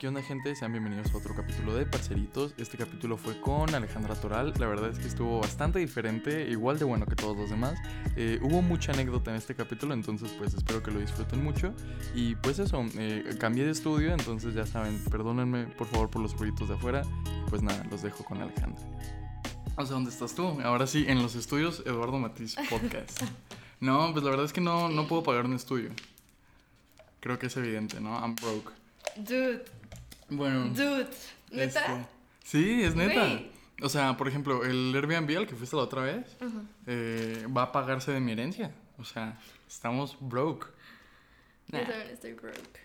¿Qué onda gente? Sean bienvenidos a otro capítulo de Parceritos. Este capítulo fue con Alejandra Toral. La verdad es que estuvo bastante diferente, igual de bueno que todos los demás. Eh, hubo mucha anécdota en este capítulo, entonces pues espero que lo disfruten mucho. Y pues eso, eh, cambié de estudio, entonces ya saben, perdónenme por favor por los ruiditos de afuera. Pues nada, los dejo con Alejandra. O sea, ¿dónde estás tú? Ahora sí, en los estudios Eduardo Matiz Podcast. No, pues la verdad es que no, no puedo pagar un estudio. Creo que es evidente, ¿no? I'm broke. Dude, Bueno. dude. ¿Neta? este, sí, es neta. O sea, por ejemplo, el Airbnb al que fuiste la otra vez eh, va a pagarse de mi herencia. O sea, estamos broke. Nah, Yo también estoy broke.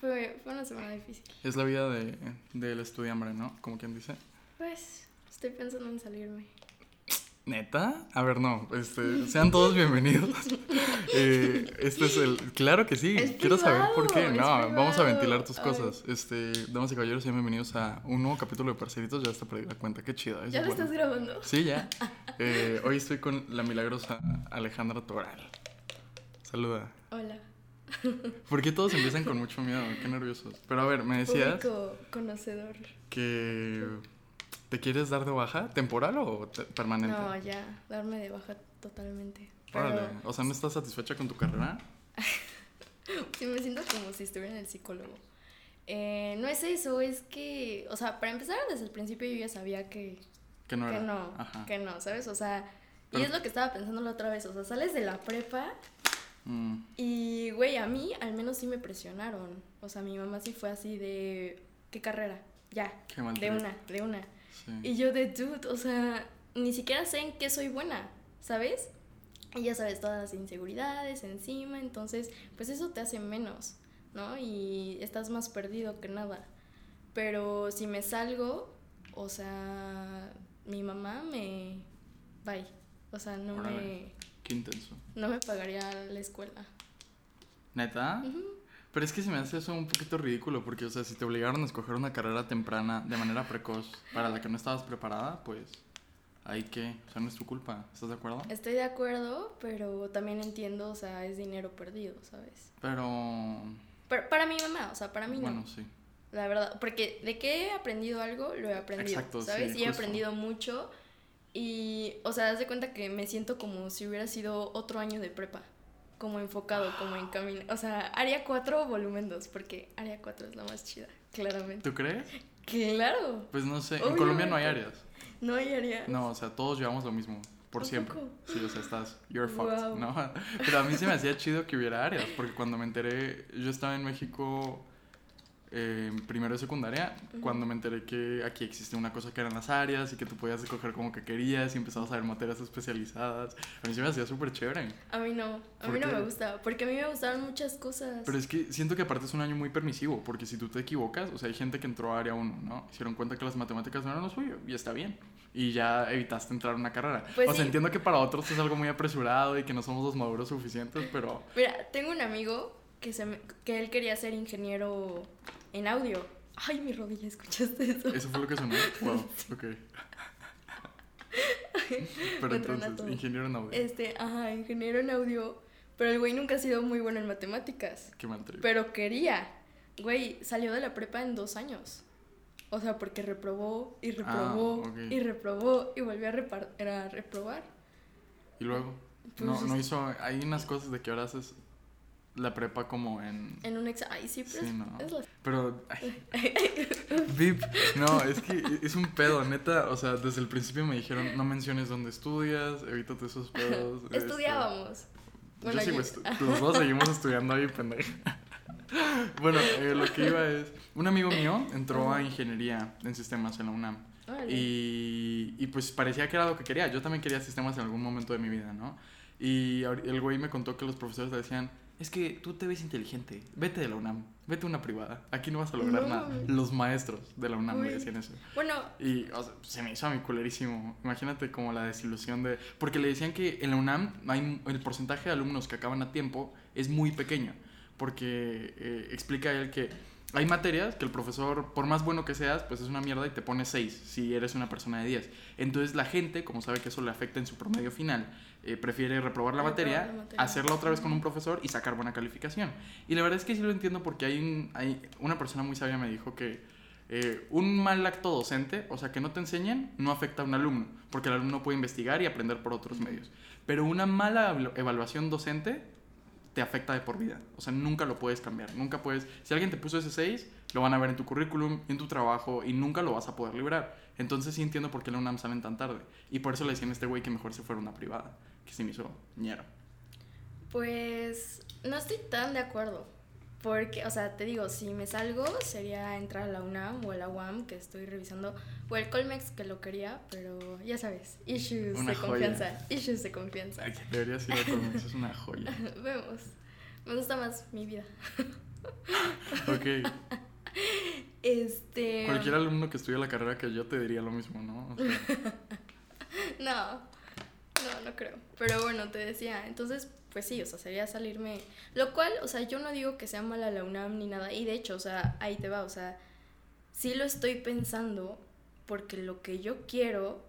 Fue, fue una semana difícil. es la vida de, del estudiambre, ¿no? Como quien dice. Pues, estoy pensando en salirme. ¿Neta? A ver, no. Este, sean todos bienvenidos. Eh, este es el. Claro que sí. Es Quiero saber por qué. No, es vamos a ventilar tus Ay. cosas. Este, damas y caballeros, sean bienvenidos a un nuevo capítulo de Parceritos. Ya hasta perdí la cuenta. Qué chido. eso ¿Ya es lo bueno. estás grabando? Sí, ya. Eh, hoy estoy con la milagrosa Alejandra Toral. Saluda. Hola. ¿Por qué todos empiezan con mucho miedo? Qué nerviosos. Pero a ver, me decías Público conocedor. que te quieres dar de baja, temporal o te- permanente. No, ya, darme de baja totalmente. Pero Órale. O sea, ¿no estás satisfecha con tu carrera? sí me siento como si estuviera en el psicólogo. Eh, no es eso, es que, o sea, para empezar, desde el principio yo ya sabía que, Que no que era. no, Ajá. que no, ¿sabes? O sea, y es lo que estaba pensando la otra vez, o sea, sales de la prepa Mm, y, güey, a mí al menos sí me presionaron. O sea, mi mamá sí fue así de, ¿qué carrera? Ya, qué de una, de una. Sí. Y yo de, dude, o sea, ni siquiera sé en qué soy buena, ¿sabes? Y ya sabes, todas las inseguridades encima, entonces, pues eso te hace menos, ¿no? Y estás más perdido que nada. Pero si me salgo, o sea, mi mamá me... Bye. O sea, no Órale. me, Qué intenso. no me pagaría la escuela. ¿Neta? Ujú. Pero es que se me hace eso un poquito ridículo, porque, o sea, si te obligaron a escoger una carrera temprana de manera precoz para la que no estabas preparada, pues, ahí que, o sea, no es tu culpa, ¿estás de acuerdo? Estoy de acuerdo, pero también entiendo, o sea, es dinero perdido, ¿sabes? Pero, Pero para mi mamá, o sea, para mí no. bueno, sí. La verdad, porque de que he aprendido algo, lo he aprendido, Exacto, sí, ¿sabes? y he justo. aprendido mucho. Y, o sea, haz de cuenta que me siento como si hubiera sido otro año de prepa. Como enfocado, como en camino. O sea, área 4, volumen 2, porque área 4 es la más chida, claramente. ¿Tú crees? Claro, Pues no sé, en. Colombia no hay áreas. no hay área. No, o sea, todos llevamos lo mismo, por ¿A siempre. poco? Sí, o sea, estás, you're fucked, Wow. ¿no? Pero a mí se me hacía chido que hubiera áreas, porque cuando me enteré, yo estaba en México eh, primero de secundaria, cuando me enteré que aquí existe una cosa que eran las áreas y que tú podías escoger como que querías y empezabas a ver materias especializadas. A mí se me hacía súper chévere. A mí no, a ¿Por mí no me gusta, porque a mí me gustaron muchas cosas. Pero es que siento que aparte es un año muy permisivo, porque si tú te equivocas, o sea, hay gente que entró a área 1, ¿no? Hicieron cuenta que las matemáticas no eran lo suyo y está bien. Y ya evitaste entrar a una carrera. Pues o sea, sí. entiendo que para otros es algo muy apresurado y que no somos los maduros suficientes, pero... Mira, tengo un amigo que, se me- que él quería ser ingeniero en audio. Ay, mi rodilla, ¿escuchaste eso? Eso fue lo que sonó. Wow, ok. Pero entonces, ingeniero en audio. Este, ajá, ingeniero en audio. Pero el güey nunca ha sido muy bueno en matemáticas. Qué mal trip. Pero quería. Güey, salió de la prepa en dos años. O sea, porque reprobó y reprobó Ah, ok. y reprobó y volvió a, repar- a reprobar. Y luego, Pues no, no hizo... Hay unas cosas de que ahora haces la prepa como en... En un examen. Ay, sí, pero Sí, es, no. es la- Pero, ay, Vip, no, es que es un pedo, neta. O sea, desde el principio me dijeron, no menciones dónde estudias, evítate esos pedos. este, Estudiábamos. Bueno, yo sigo yo- estu- los dos seguimos estudiando ahí, pendejo. bueno, eh, lo que iba es, un amigo mío entró a ingeniería en sistemas en la UNAM. Y, y pues parecía que era lo que quería. Yo también quería sistemas en algún momento de mi vida, ¿no? Y el güey me contó que los profesores le decían, es que tú te ves inteligente, vete de la UNAM, vete a una privada, aquí no vas a lograr No nada. Los maestros de la UNAM Uy. decían eso. Bueno, Y o sea, se me hizo a mí culerísimo. Imagínate como la desilusión de... Porque le decían que en la UNAM hay, el porcentaje de alumnos que acaban a tiempo es muy pequeño. Porque eh, explica él que hay materias que el profesor, por más bueno que seas, pues es una mierda y te pone 6 si eres una persona de 10. Entonces la gente, como sabe que eso le afecta en su promedio final, eh, prefiere reprobar la, Reprobar materia, la materia. hacerla otra vez con un profesor y sacar buena calificación. Y la verdad es que sí lo entiendo porque hay, un- hay una persona muy sabia me dijo que eh, un mal acto docente, o sea, que no te enseñen, no afecta a un alumno, porque el alumno puede investigar y aprender por otros medios. Pero una mala evalu- evaluación docente te afecta de por vida. O sea, nunca lo puedes cambiar. Nunca puedes. Si alguien te puso ese 6, lo van a ver en tu currículum, en tu trabajo y nunca lo vas a poder librar. Entonces sí entiendo por qué la UNAM salen tan tarde. Y por eso le decían a este güey que mejor se fuera una privada. Que se me hizo ñero. Pues no estoy tan de acuerdo. Porque, o sea, te digo, si me salgo sería entrar a la UNAM o a la UAM, que estoy revisando, o el Colmex, que lo quería, pero ya sabes, issues Una de joya. confianza, issues de confianza. Deberías ir a Colmex, es una joya. Vemos. Me gusta más mi vida. Ok. Este. Cualquier alumno que estudie la carrera que yo te diría lo mismo, ¿no? O sea, No, no, no creo. Pero bueno, te decía, entonces, pues sí, o sea, sería salirme. Lo cual, o sea, yo no digo que sea mala la UNAM ni nada. Y de hecho, o sea, ahí te va, o sea, sí lo estoy pensando porque lo que yo quiero,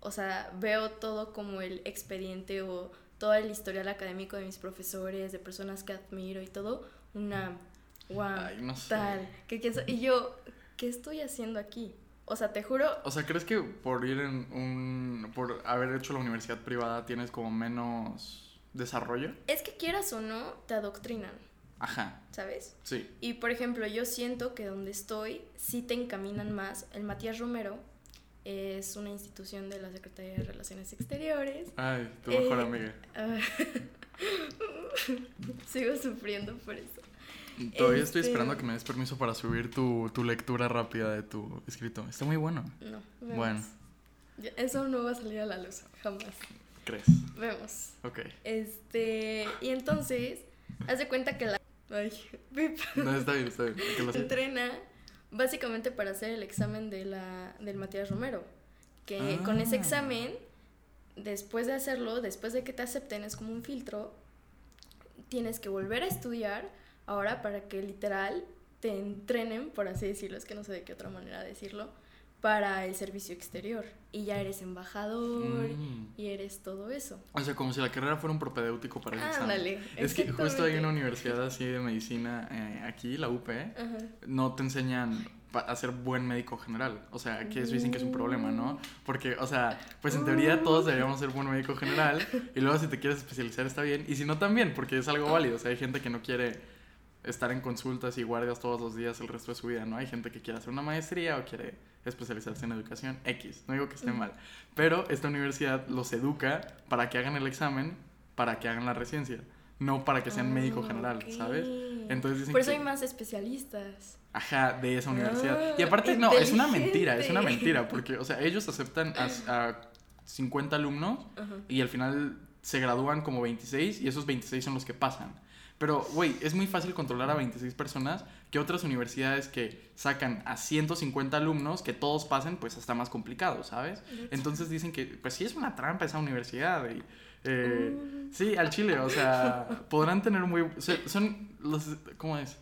o sea, veo todo como el expediente o todo el historial académico de mis profesores, de personas que admiro y todo, una wow, Ay, no sé. tal, que y yo, ¿qué estoy haciendo aquí? O sea, te juro, O sea, ¿crees que por ir en un. por haber hecho la universidad privada tienes como menos desarrollo? es que quieras o no, te adoctrinan, Ajá, ¿sabes? sí. Y por ejemplo, yo siento que donde estoy sí te encaminan más. El Matías Romero es una institución de la Secretaría de Relaciones Exteriores. Ay, tu mejor Eh, amiga. Ah, Sigo sufriendo por eso. Todavía estoy este- esperando a que me des permiso para subir tu, tu lectura rápida de tu escrito. Está muy bueno. No, vemos. Bueno. Eso no va a salir a la luz, jamás. ¿Crees? Vemos. Ok. Este, y entonces, haz de cuenta que la... Ay, pip. No, está bien, está bien. que entrena básicamente para hacer el examen de la, del Matías Romero. Que Ah. con ese examen, después de hacerlo, después de que te acepten, es como un filtro, tienes que volver a estudiar ahora para que literal te entrenen, por así decirlo, es que no sé de qué otra manera decirlo, para el servicio exterior. Y ya eres embajador Mm. y eres todo eso. O sea, como si la carrera fuera un propedéutico para el examen. Ándale. Es que justo hay una universidad así de medicina eh, aquí, la UP, Ajá. no te enseñan a ser buen médico general. O sea, que eso dicen que es un problema, ¿no? Porque, o sea, pues en teoría todos deberíamos ser buen médico general y luego si te quieres especializar está bien y si no también, porque es algo válido. O sea, hay gente que no quiere estar en consultas y guardias todos los días el resto de su vida, ¿no? Hay gente que quiere hacer una maestría o quiere especializarse en educación X. No digo que esté mal, pero esta universidad los educa para que hagan el examen, para que hagan la residencia, no para que sean médico Ah, general. ¿sabes? Entonces dicen Por eso que- hay más especialistas. Ajá, de esa universidad. Ah, y aparte, no, es una mentira, es una mentira, porque, o sea, ellos aceptan a, a 50 alumnos y al final se gradúan como 26 y esos 26 son los que pasan. Pero, güey, es muy fácil controlar a 26 personas que otras universidades que sacan a 150 alumnos, que todos pasen, pues está más complicado, ¿sabes? Entonces dicen que, pues sí es una trampa esa universidad. Y, eh, Mm. Sí, al chile, o sea, podrán tener muy... o sea, son los... ¿Cómo es?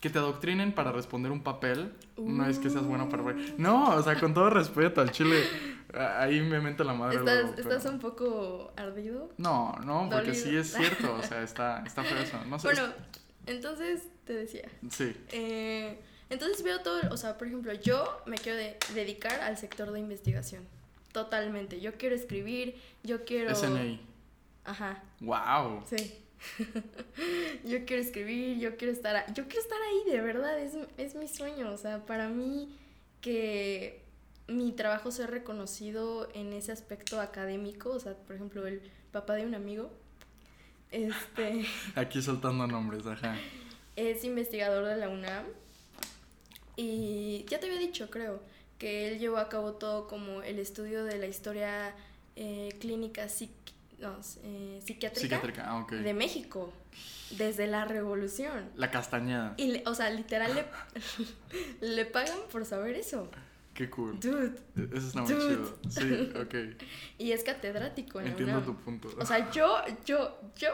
Que te adoctrinen para responder un papel, no es que seas bueno para... No, o sea, con todo respeto al chile, ahí me menta la madre. ¿Estás, luego, pero- estás un poco ardido? No, no, porque Dolido. sí es cierto, o sea, está, está feo eso. No sé. Bueno, entonces te decía. Sí, eh, entonces veo todo, o sea, por ejemplo, yo me quiero de- dedicar al sector de investigación. Totalmente. Yo quiero escribir, yo quiero... SNI. Ajá, Wow. sí. yo quiero escribir, yo quiero estar, a- yo quiero estar ahí, de verdad, es, es mi sueño. O sea, para mí que mi trabajo sea reconocido en ese aspecto académico, o sea, por ejemplo, el papá de un amigo, este, Aquí soltando nombres, ajá. es investigador de la UNAM y ya te había dicho, creo, que él llevó a cabo todo como el estudio de la historia eh, clínica psiqui- no, eh, psiquiátrica, Psiquiátrica, ah, de México, desde la revolución. La castañeda. Y, le- o sea, literal le, le pagan por saber eso. Qué cool. Dude. Eso está muy Dude. chido. Sí, ok. Y es catedrático en la Entiendo tu punto. O sea, yo, yo, yo,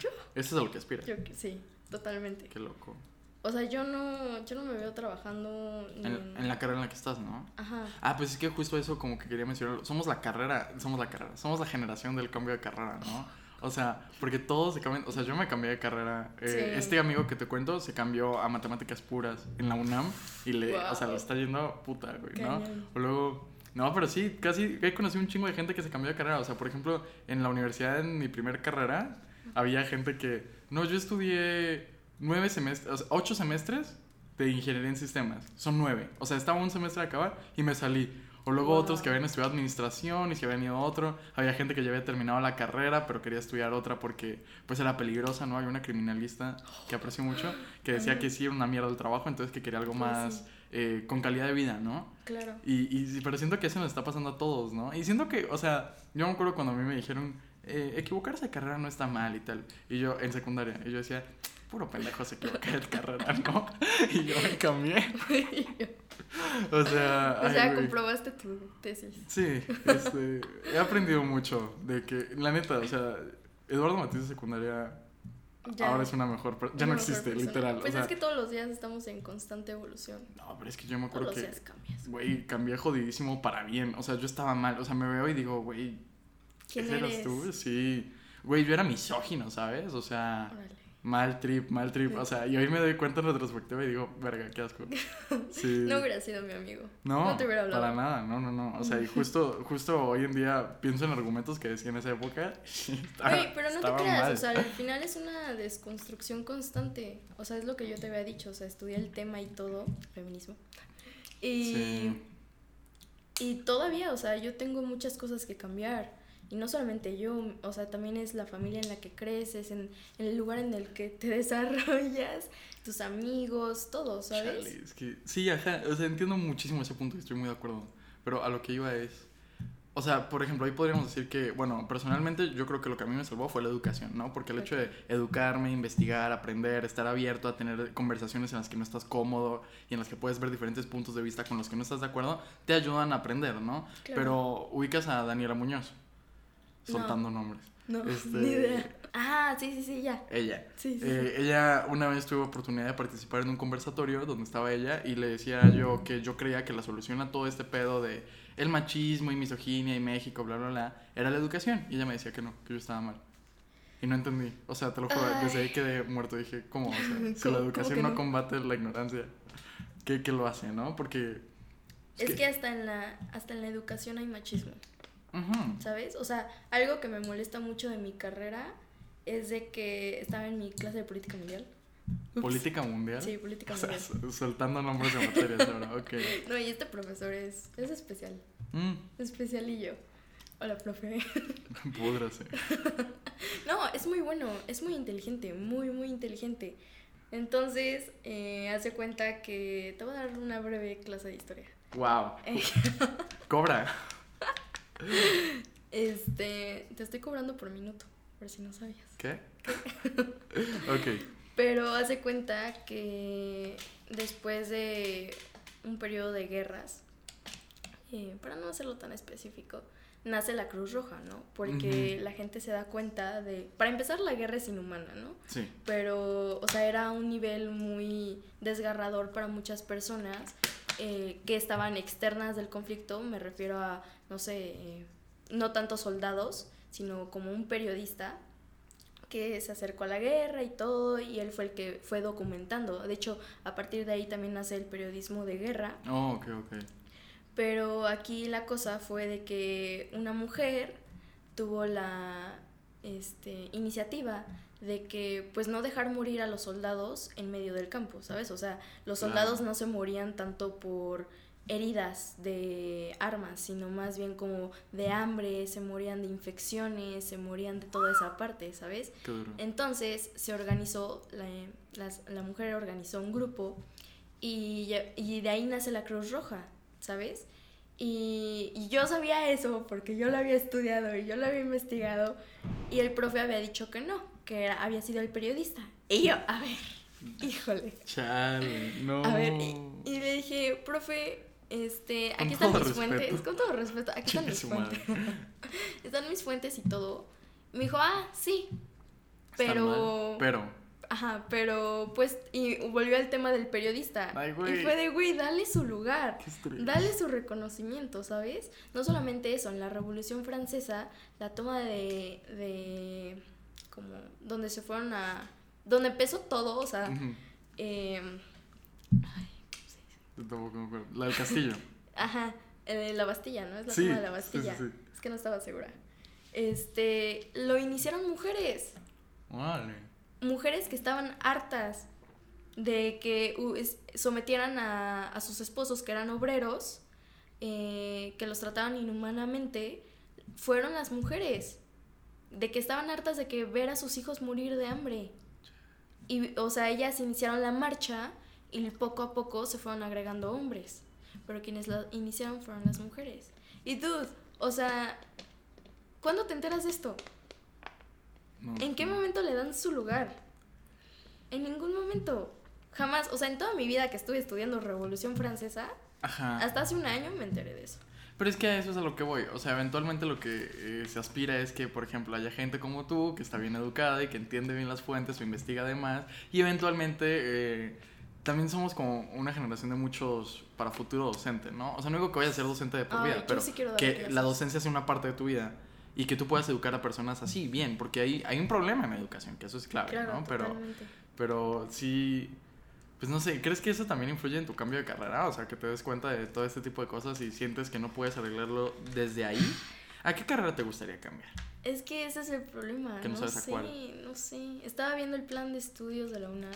yo, Eso es a lo que aspira. yo, sí, totalmente. Qué loco. O sea, yo no, yo no me veo trabajando ni En, en la carrera en la que estás, ¿no? Ajá. Ah, pues es que justo eso como que quería mencionar. Somos la carrera, somos la carrera, somos la generación del cambio de carrera, ¿no? O sea, porque todos se cambian, o sea, yo me cambié de carrera. eh, Sí. Este amigo que te cuento se cambió a matemáticas puras en la UNAM y le, o sea, le está yendo puta, güey, ¿no? Cañón. O luego, no, pero sí, casi he conocido un chingo de gente que se cambió de carrera. O sea, por ejemplo, en la universidad, en mi primer carrera, había gente que, no, yo estudié nueve semestres, o sea, ocho semestres de ingeniería en sistemas. Son nueve. O sea, estaba un semestre de acabar y me salí. O luego Wow. otros que habían estudiado administración y se habían ido a otro. Había gente que ya había terminado la carrera, pero quería estudiar otra porque pues era peligrosa, ¿no? Había una criminalista que aprecio mucho que decía que sí era una mierda el trabajo, entonces que quería algo más eh, con calidad de vida, ¿no? Claro. Y, y, pero siento que eso nos está pasando a todos, ¿no? Y siento que, o sea, yo me acuerdo cuando a mí me dijeron, eh, equivocarse de carrera no está mal y tal. Y yo, en secundaria, y yo decía, puro pendejo se equivoca de carrera, ¿no? Y yo me cambié. O sea, o sea, comprobaste tu tesis. Sí, este, he aprendido mucho de que, la neta, o sea, Eduardo Matiz de secundaria Ya. ahora es una mejor, ya Una no existe, persona. literal. Pues o sea, es que todos los días estamos en constante evolución. no, pero es que yo me Todos acuerdo los que días cambias. Güey, cambié jodidísimo para bien. O sea, yo estaba mal. O sea, me veo y digo, güey, ¿Quién ¿ese eres? eras tú? Sí. Güey, yo era misógino, ¿sabes? O sea, Órale. Mal trip, mal trip. O sea, y hoy me doy cuenta en retrospectiva y digo, verga, qué asco. Sí. No hubiera sido mi amigo. No, no te hubiera hablado. para nada, no, no, no. O sea, y justo, justo hoy en día pienso en argumentos que decía en esa época. Güey, pero no te creas, mal. o sea, al final es una desconstrucción constante. O sea, es lo que yo te había dicho, o sea, estudié el tema y todo, feminismo. Y, Sí. y todavía, o sea, yo tengo muchas cosas que cambiar. Y no solamente yo, o sea, también es la familia en la que creces, en, en el lugar en el que te desarrollas, tus amigos, todo, ¿sabes? Chale, es que, sí, ajá, o sea, entiendo muchísimo ese punto y estoy muy de acuerdo. Pero a lo que iba es, o sea, por ejemplo, ahí podríamos decir que, bueno, personalmente yo creo que lo que a mí me salvó fue la educación, ¿no? Porque el hecho de educarme, investigar, aprender, estar abierto a tener conversaciones en las que no estás cómodo y en las que puedes ver diferentes puntos de vista con los que no estás de acuerdo, te ayudan a aprender, ¿no? Claro. Pero ubicas a Daniela Muñoz, No. soltando nombres. No, Este- ni idea. Ah, sí, sí, sí, ya. Ella. Sí, sí. Eh, ella una vez tuvo oportunidad de participar en un conversatorio donde estaba ella y le decía yo que yo creía que la solución a todo este pedo de el machismo y misoginia y México, bla, bla, bla, era la educación. Y ella me decía que no, que yo estaba mal. Y no entendí. O sea, te lo juro, Ay. desde ahí quedé muerto. Dije, ¿cómo? O sea, si ¿Cómo- la educación que no no? combate la ignorancia, ¿qué, qué lo hace, no? Porque... Es que hasta en la, hasta en la educación hay machismo. ¿Sabes? O sea, algo que me molesta mucho de mi carrera es de que estaba en mi clase de política mundial. Ups. Política mundial. Sí, política O sea, mundial. sol- soltando nombres de materias ahora, ok. No, y este profesor es, es especial. Mm, Especialillo. Hola, profe. púdrase. No, es muy bueno, es muy inteligente, muy, muy inteligente. Entonces, eh, hace cuenta que te voy a dar una breve clase de historia. Wow. Eh, Cobra. Este, te estoy cobrando por minuto, por si no sabías. ¿Qué? ok. Pero hace cuenta que después de un periodo de guerras, eh, para no hacerlo tan específico, nace la Cruz Roja, ¿no? Porque la gente se da cuenta de... Para empezar, la guerra es inhumana, ¿no? Sí. Pero, o sea, era un nivel muy desgarrador para muchas personas eh, que estaban externas del conflicto, me refiero a, no sé, eh, no tanto soldados, sino como un periodista que se acercó a la guerra y todo, y él fue el que fue documentando. De hecho, a partir de ahí también nace el periodismo de guerra. Oh, ok, ok. Pero aquí la cosa fue de que una mujer tuvo la este, iniciativa de que pues no dejar morir a los soldados en medio del campo, ¿sabes? O sea, los Claro. soldados no se morían tanto por heridas de armas, sino más bien como de hambre, se morían de infecciones, se morían de toda esa parte, ¿sabes? Entonces se organizó, la, la mujer organizó un grupo y, y de ahí nace la Cruz Roja, ¿sabes? Y, y yo sabía eso porque yo lo había estudiado y yo lo había investigado y el profe había dicho que no, que era- había sido el periodista. Y yo, a ver, híjole. Chale, no. A ver, y, y le dije, profe, este, aquí están mis respeto. fuentes, con todo respeto, aquí están mis fuentes. madre. están mis fuentes y todo. Me dijo, ah, sí, pero... Pero. Ajá, pero pues, y volvió al tema del periodista. Ay, güey. Y fue de, güey, dale su lugar. Dale su reconocimiento, ¿sabes? No solamente eso, en la Revolución Francesa, la toma de, de como, donde se fueron a, donde empezó todo, o sea, eh, Yo tampoco me acuerdo. La del castillo. ajá, eh, la Bastilla, ¿no? Es la Sí, toma de la sí, Bastilla. sí. Es que no estaba segura. Este, lo iniciaron mujeres. Vale. mujeres que estaban hartas de que sometieran a, a sus esposos que eran obreros, eh, que los trataban inhumanamente, fueron las mujeres, de que estaban hartas de que ver a sus hijos morir de hambre. Y, o sea, ellas iniciaron la marcha y poco a poco se fueron agregando hombres, pero quienes la iniciaron fueron las mujeres. Y dude, o sea, ¿cuándo te enteras de esto? No, ¿En qué no. momento le dan su lugar? En ningún momento. Jamás. O sea, en toda mi vida que estuve estudiando Revolución Francesa, Ajá. hasta hace un año me enteré de eso. Pero es que a eso es a lo que voy. O sea, eventualmente lo que eh, se aspira es que, por ejemplo, haya gente como tú que está bien educada y que entiende bien las fuentes o investiga además. Y eventualmente eh, también somos como una generación de muchos para futuro docente, ¿no? O sea, no digo que vayas a ser docente de por Ay, vida, pero sí que clases. la docencia sea una parte de tu vida y que tú puedas educar a personas así, bien, porque hay, hay un problema en la educación, que eso es clave, claro, ¿no? Pero, totalmente. pero sí, pues no sé, ¿crees que eso también influye en tu cambio de carrera? O sea, que te des cuenta de todo este tipo de cosas y sientes que no puedes arreglarlo desde ahí. ¿A qué carrera te gustaría cambiar? Es que ese es el problema. Que no no sabes a sé, cuál. no sé. Estaba viendo el plan de estudios de la UNAM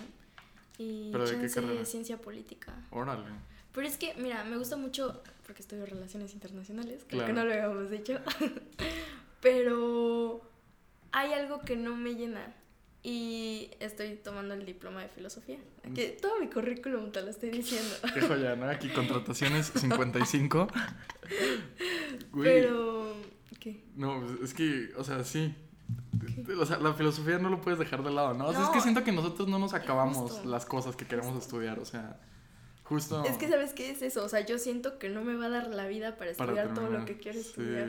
y ¿Pero de qué chance carrera? ciencia política. Órale. Pero es que, mira, me gusta mucho, porque estudio relaciones internacionales, creo Claro. que no lo habíamos dicho, pero hay algo que no me llena y estoy tomando el diploma de filosofía. Que todo mi currículum te lo estoy diciendo. Qué joya, ¿no? Aquí contrataciones 55. Güey, Pero, ¿qué? No, pues, es que, o sea, sí. O sea, la filosofía no lo puedes dejar de lado, ¿no? O sea, es que siento que nosotros no nos acabamos Justo. las cosas que queremos Justo. estudiar, o sea, justo Es que, ¿sabes qué es eso? O sea, yo siento que no me va a dar la vida para para estudiar todo lo que quiero Sí. estudiar.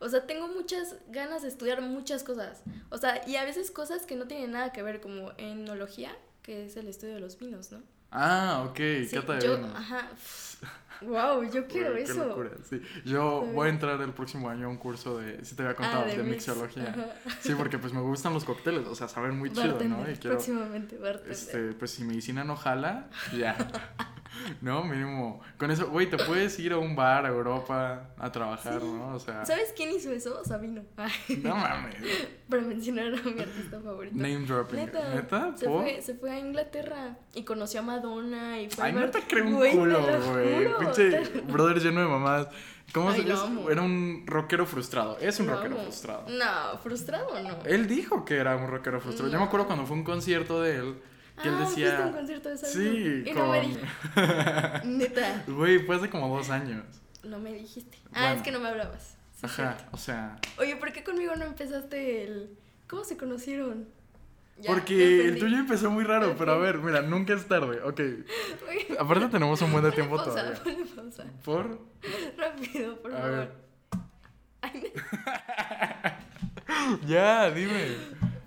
O sea, tengo muchas ganas de estudiar muchas cosas. O sea, y a veces cosas que no tienen nada que ver, como enología, que es el estudio de los vinos, ¿no? Ah, ok, Sí, cata de yo, vinos. ajá. Wow, yo quiero eso. locura, sí. Yo voy a entrar el próximo año a un curso de, si te había contado, Ah, de, mix. mixología. Ajá. Sí, porque pues me gustan los cócteles, o sea, saben muy chido, ¿no? Y quiero, próximamente bartender. este, pues si medicina no jala, ya. no, mínimo. Con eso, güey, te puedes ir a un bar a Europa a trabajar, Sí. ¿no? O sea, ¿Sabes quién hizo eso? Sabino. Ay, no mames. para mencionar a mi artista favorito. Name dropping. Neta, ¿Neta? Se fue, se fue a Inglaterra y conoció a Madonna y fue a Ay, no te creo un culo, lo güey. Pinche brother lleno de mamás. ¿Cómo Ay, se amo. Era un rockero frustrado. Es un rockero frustrado. No, frustrado no. Él dijo que era un rockero frustrado. Yo me No. acuerdo cuando fue un concierto de él que él ah, fuiste a un decía. concierto de Sí, y con. no me dijiste. Neta, Güey, fue hace como dos años. no me dijiste. Ah, es que no me hablabas. Sí, Ajá, cierto. o sea. Oye, ¿por qué conmigo no empezaste el. ¿Cómo se conocieron? Ya, Porque el tuyo empezó muy raro, pero a ver, mira, nunca es tarde. Ok. Oye, Aparte tenemos un buen de tiempo pausa, todavía. ponle pausa. ¿Por? Rápido, por A favor. ver. Ay, Ya, dime.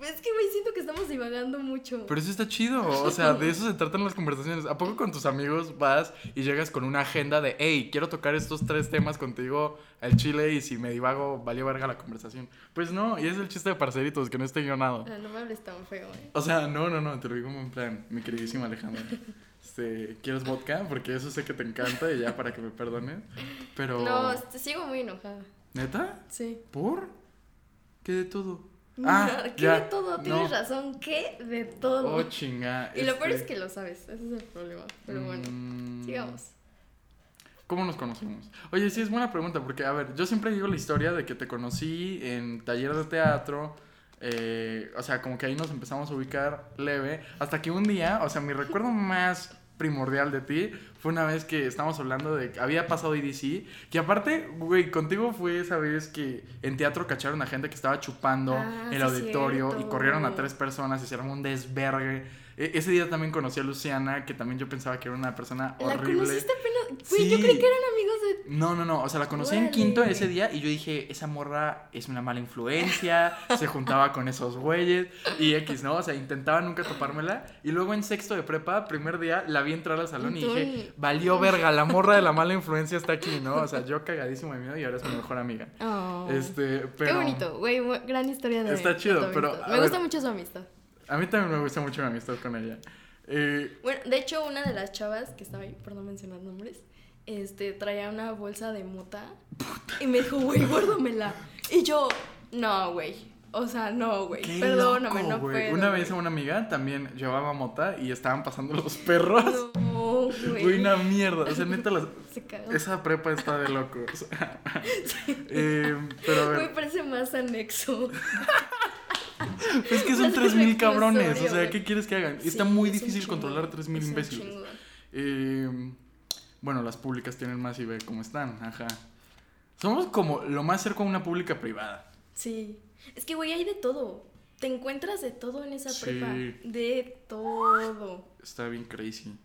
Es que, güey, siento que estamos divagando mucho. Pero eso está chido, o sea, de eso se tratan las conversaciones. ¿A poco con tus amigos vas y llegas con una agenda de, hey, quiero tocar estos tres temas contigo al chile y si me divago, valió verga la conversación? Pues no, y es el chiste de parceritos, que no esté guionado. Ah, no me hables tan feo, eh. O sea, no, no, no, te lo digo en plan, mi queridísima Alejandra. Este, ¿Quieres vodka? Porque eso sé que te encanta y ya para que me perdones. Pero... No, sigo muy enojada. ¿Neta? Sí. ¿Por? ¿Qué de todo? Ah, ¿Qué ya, de todo? no. Tienes razón, ¿qué de todo? Oh, chinga. y lo peor este, es que lo sabes, ese es el problema. Pero bueno, mm, sigamos. ¿Cómo nos conocimos? Oye, sí, es buena pregunta, porque, a ver, yo siempre digo la historia de que te conocí en taller de teatro, eh, o sea, como que ahí nos empezamos a ubicar leve, hasta que un día, o sea, mi recuerdo más primordial de ti fue una vez que estábamos hablando de que había pasado EDC, que aparte, güey, contigo fue esa vez que en teatro cacharon a gente que estaba chupando Ah, el sí, auditorio y corrieron a tres personas armó un desvergue E- ese día también conocí a Luciana, que también yo pensaba que era una persona ¿La horrible. conociste apenas? Güey, yo Sí. creí que eran amigos. No, no, no, o sea, la conocí en quinto ese día y yo dije, esa morra es una mala influencia, se juntaba con esos güeyes y X, ¿no? O sea, intentaba nunca topármela y luego en sexto de prepa, primer día, la vi entrar al salón y dije, valió verga, la morra de la mala influencia está aquí, ¿no? O sea, yo cagadísimo de miedo y ahora es mi mejor amiga. Oh. Este, pero... Qué bonito, güey, gran historia de Está chido, pero, Me gusta mucho su amistad. A mí también me gusta mucho mi amistad con ella. Eh, Bueno, de hecho, una de las chavas que estaba ahí, por no mencionar nombres, este, traía una bolsa de mota y me dijo, güey, guárdamela. Y yo, no, güey. O sea, no, güey. Perdóname, loco, no güey. puedo. Una vez a güey. una amiga también llevaba mota y estaban pasando los perros. No, güey. Güey, una mierda. O sea, neta, las- Se cagó. esa prepa está de locos. Eh, pero a Güey, ver, parece más anexo. es que son más 3000 reclusorio, cabrones. O sea, güey. ¿qué quieres que hagan? Está Sí, muy difícil controlar 3000 es un imbéciles. Eh, bueno, las públicas tienen más y ve cómo están. Ajá. Somos como lo más cerca a una pública privada. Sí. Es que, güey, hay de todo. Te encuentras de todo en esa Sí. prepa. De todo. Está bien crazy.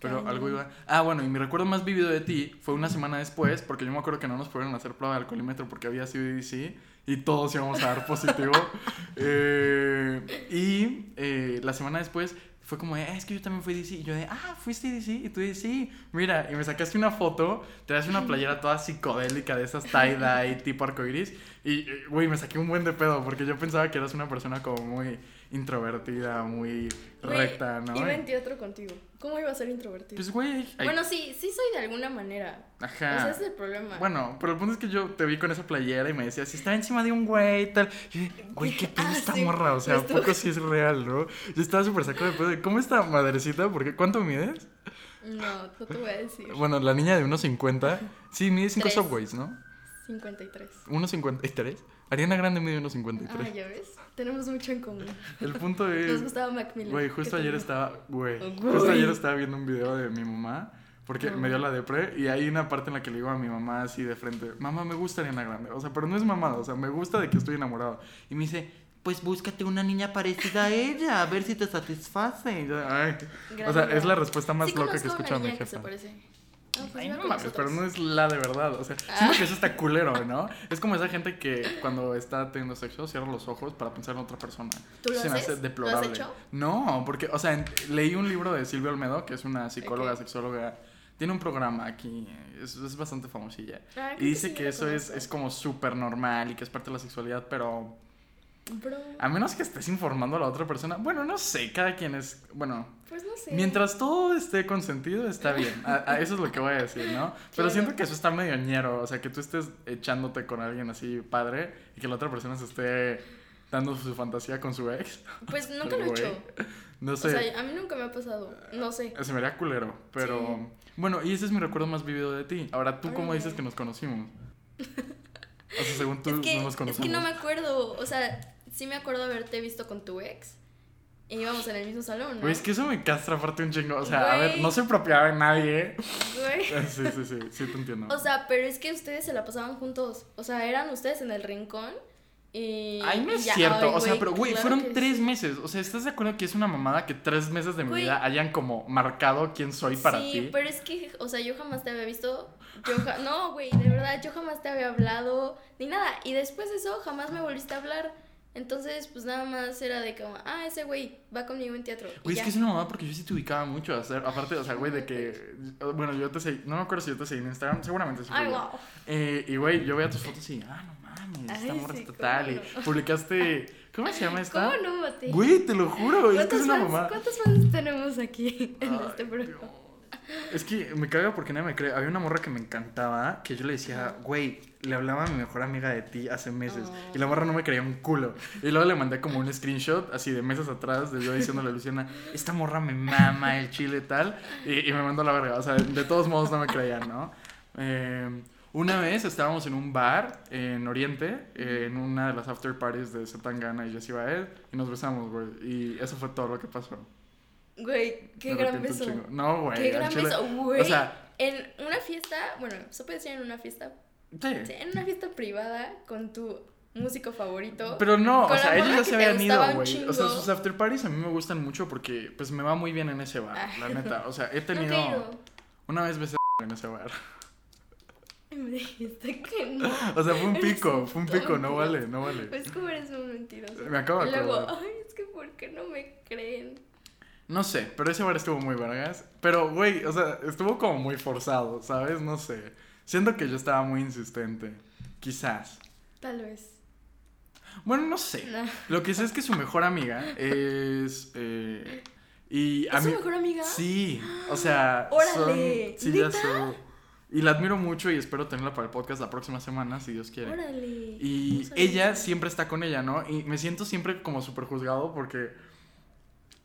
Pero algo iba. Ah, bueno, y mi recuerdo más vivido de ti fue una semana después, porque yo me acuerdo que no nos pudieron hacer prueba de alcoholímetro porque había sido EDC y todos íbamos a dar positivo. Eh, y eh, la semana después fue como, de, "Ah, es que yo también fui EDC. Y yo de, ah, fuiste EDC. Y tú de, sí, mira, y me sacaste una foto, te das una playera toda psicodélica de esas tie-dye tipo arcoiris. Y, eh, güey, me saqué un buen de pedo porque yo pensaba que eras una persona como muy introvertida, muy recta, ¿no? Iba en teatro contigo. ¿Cómo iba a ser introvertido? Pues, güey. ay, bueno, sí, sí soy de alguna manera. Ajá. Ese es el problema. Bueno, pero el punto es que yo te vi con esa playera y me decías, si está encima de un güey y tal. Y güey, qué pedo Ah, esta sí, morra. O sea, ¿a poco sí es real, no? Yo estaba súper sacado de pedo. ¿Cómo está madrecita? Porque, ¿cuánto mides? No, no te voy a decir. Bueno, la niña de 1.50. Sí, mide 5 Tres. subways, ¿no? 53. 1.53. Ariana Grande mide Ah, 1.53. ya ves. Tenemos mucho en común. El punto Nos es. gustaba Macmillan. Güey, justo ¿Qué te ayer digo? estaba. Güey. Güey. Justo ayer estaba viendo un video de mi mamá. Porque No. me dio la depre y hay una parte en la que le digo a mi mamá así de frente, mamá, me gusta Ariana Grande. O sea, pero no es mamada, o sea, me gusta de que estoy enamorado. Y me dice, pues búscate una niña parecida a ella, a ver si te satisface. Ay. O sea, es la respuesta más Sí loca que he conozco a mi niña que se jefa. parece. Ah, pues Ay, no mames, pero no es la de verdad. O sea, Ah. siento que eso está culero, ¿no? Es como esa gente que cuando está teniendo sexo cierra los ojos para pensar en otra persona. ¿Tú lo Se me haces? hace ¿Lo has deplorable. hecho? No, porque, o sea, en- leí un libro de Silvia Olmedo, que es una psicóloga, Ok. sexóloga. Tiene un programa aquí, es, es bastante famosilla. Ah, Y dice sí, que la eso es, es como súper normal y que es parte de la sexualidad, pero Bro, a menos que estés informando a la otra persona, bueno, no sé, cada quien es, bueno, pues no sé. Mientras todo esté consentido, está bien. A, a eso es lo que voy a decir, ¿no? Pero siento que eso está medio ñero. O sea, que tú estés echándote con alguien así padre y que la otra persona se esté dando su fantasía con su ex. Pues nunca lo he hecho. No O sé. sea, a mí nunca me ha pasado. No sé. se me haría culero. Pero. Bueno, y ese es mi recuerdo más vivido de ti. Ahora, ¿tú cómo dices que nos conocimos? O sea, según tú, es, que, no nos es conocemos. que no me acuerdo. O sea, sí me acuerdo haberte visto con tu ex. Y íbamos en el mismo salón, ¿no? Güey, es que eso me castra aparte un chingo. O sea, a ver, no se apropiaba de nadie. Güey. Sí, sí, sí. Sí, te entiendo. O sea, pero es que ustedes se la pasaban juntos. O sea, eran ustedes en el rincón. Y. Ay, no es ya- cierto. ay, o sea, pero, güey, claro fueron tres sí. meses. O sea, ¿estás de acuerdo que es una mamada que tres meses de mi Güey. vida hayan como marcado quién soy para sí, ti? pero es que, o sea, yo jamás te había visto. Yo ja- no, güey, de verdad, yo jamás te había hablado ni nada. Y después de eso, jamás me volviste a hablar. Entonces, pues nada más era de como, ah, ese güey va conmigo en teatro. Güey, es que es una mamada porque yo sí te ubicaba mucho. a hacer- aparte, o sea, güey, de que. Bueno, yo te seguí. No me acuerdo si yo te seguí en Instagram. Seguramente sí. Ay, wow. Eh, y, güey, yo veía tus fotos y. Ah, no mames, esta Ay, morra sí. Y publicaste. ¿Cómo se llama esta? ¿Cómo no? Güey, te lo juro. Es que ¿Cuántos es una mamada. ¿Cuántos fans tenemos aquí en Ay, este programa? Dios. Es que me caga porque nadie me cree. Había una morra que me encantaba, que yo le decía, güey, le hablaba a mi mejor amiga de ti hace meses. Oh. Y la morra no me creía un culo. Y luego le mandé como un screenshot, así de meses atrás, de yo diciéndole a Luciana, esta morra me mama el chile tal. Y, y me mandó la verga. O sea, de todos modos no me creían, ¿no? Eh, una vez estábamos en un bar en Oriente, eh, en una de las after parties de Zetangana y Jessie Baez, y nos besamos, güey. Y eso fue todo lo que pasó. Güey, qué gran beso. No, güey. Qué gran chile- beso, güey. O sea, En una fiesta, bueno, se puede decir en una fiesta, sí. en una fiesta privada con tu músico favorito. Pero no, o sea, ellos ya se habían ido, güey. O sea, sus after parties a mí me gustan mucho porque pues me va muy bien en ese bar, Ah. la neta. O sea, he tenido ido. una vez besé en ese bar. Me dijiste que no. O sea, fue un Eres pico, un fue un pico, no vale, no vale. Es como eres un mentiroso. Me acabo de Y luego, acordar. ay, es que ¿por qué no me creen? No sé, pero ese bar estuvo muy vergas. Pero, güey, o sea, estuvo como muy forzado, ¿sabes? No sé. Siento que yo estaba muy insistente. Quizás. Tal vez. Bueno, no sé. No. Lo que sé es que su mejor amiga es. eh, y a ¿Es su mejor amiga? Sí, o sea. ¡Órale! Son, sí, ya son- Y la admiro mucho y espero tenerla para el podcast la próxima semana, si Dios quiere. Órale. Y ella siempre está con ella, ¿no? Y me siento siempre como súper juzgado porque.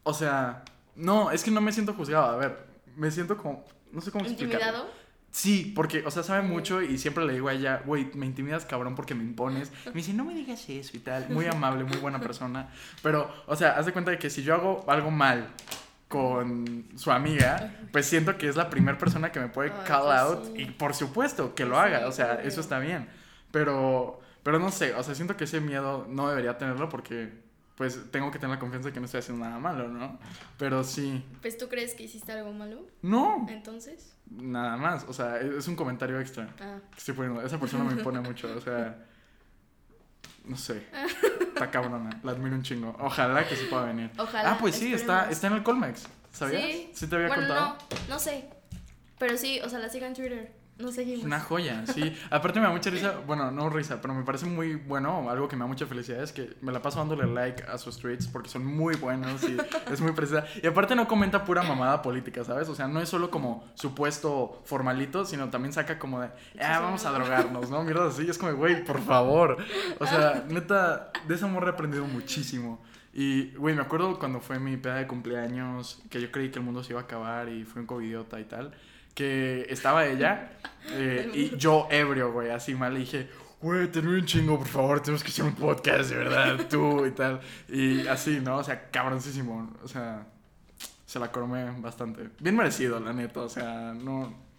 O sea. No, es que no me siento juzgado. A ver, me siento como. No sé cómo explicarlo. ¿Intimidado? Sí, porque, o sea, sabe mucho y siempre le digo a ella, güey, me intimidas cabrón porque me impones. Me dice, no me digas eso y tal. Muy amable, muy buena persona. Pero, o sea, haz de cuenta de que si yo hago algo mal con su amiga, pues siento que es la primera persona que me puede Ay, call pues out. sí. Y por supuesto que lo haga, o sea, eso está bien. Pero, pero no sé, o sea, siento que ese miedo no debería tenerlo porque, pues, tengo que tener la confianza de que no estoy haciendo nada malo, ¿no? Pero sí. Pues tú crees que hiciste algo malo, No, entonces. nada más, o sea, es un comentario extra. Ah, que estoy poniendo. Esa persona me impone mucho, o sea. No sé. Está cabrona. La admiro un chingo. Ojalá que sí pueda venir. ojalá. ah, pues sí, está, esperemos. está en el Colmex. ¿Sabías? Sí. te había bueno, contado? no, no sé. Pero sí, o sea, la sigo en Twitter. No seguimos. Una joya, sí. Aparte me da mucha risa, bueno, no risa, pero me parece muy bueno, algo que me da mucha felicidad es que me la paso dándole like a sus tweets porque son muy buenos y es muy precisa. Y aparte no comenta pura mamada política, ¿sabes? O sea, no es solo como supuesto formalito, sino también saca como de, ah, vamos a drogarnos, ¿no? Mierda así, es como, güey, por favor. O sea, neta, de esa morra he aprendido muchísimo. Y, güey, me acuerdo cuando fue mi peda de cumpleaños, que yo creí que el mundo se iba a acabar y fue un covidiota y tal, que estaba ella eh, y yo ebrio, güey, así mal, dije, güey, ten un chingo, por favor, tenemos que hacer un podcast, de verdad, tú y tal. Y así, ¿no? O sea, cabroncísimo, o sea, se la cormé bastante. Bien merecido, la neta, o sea, no...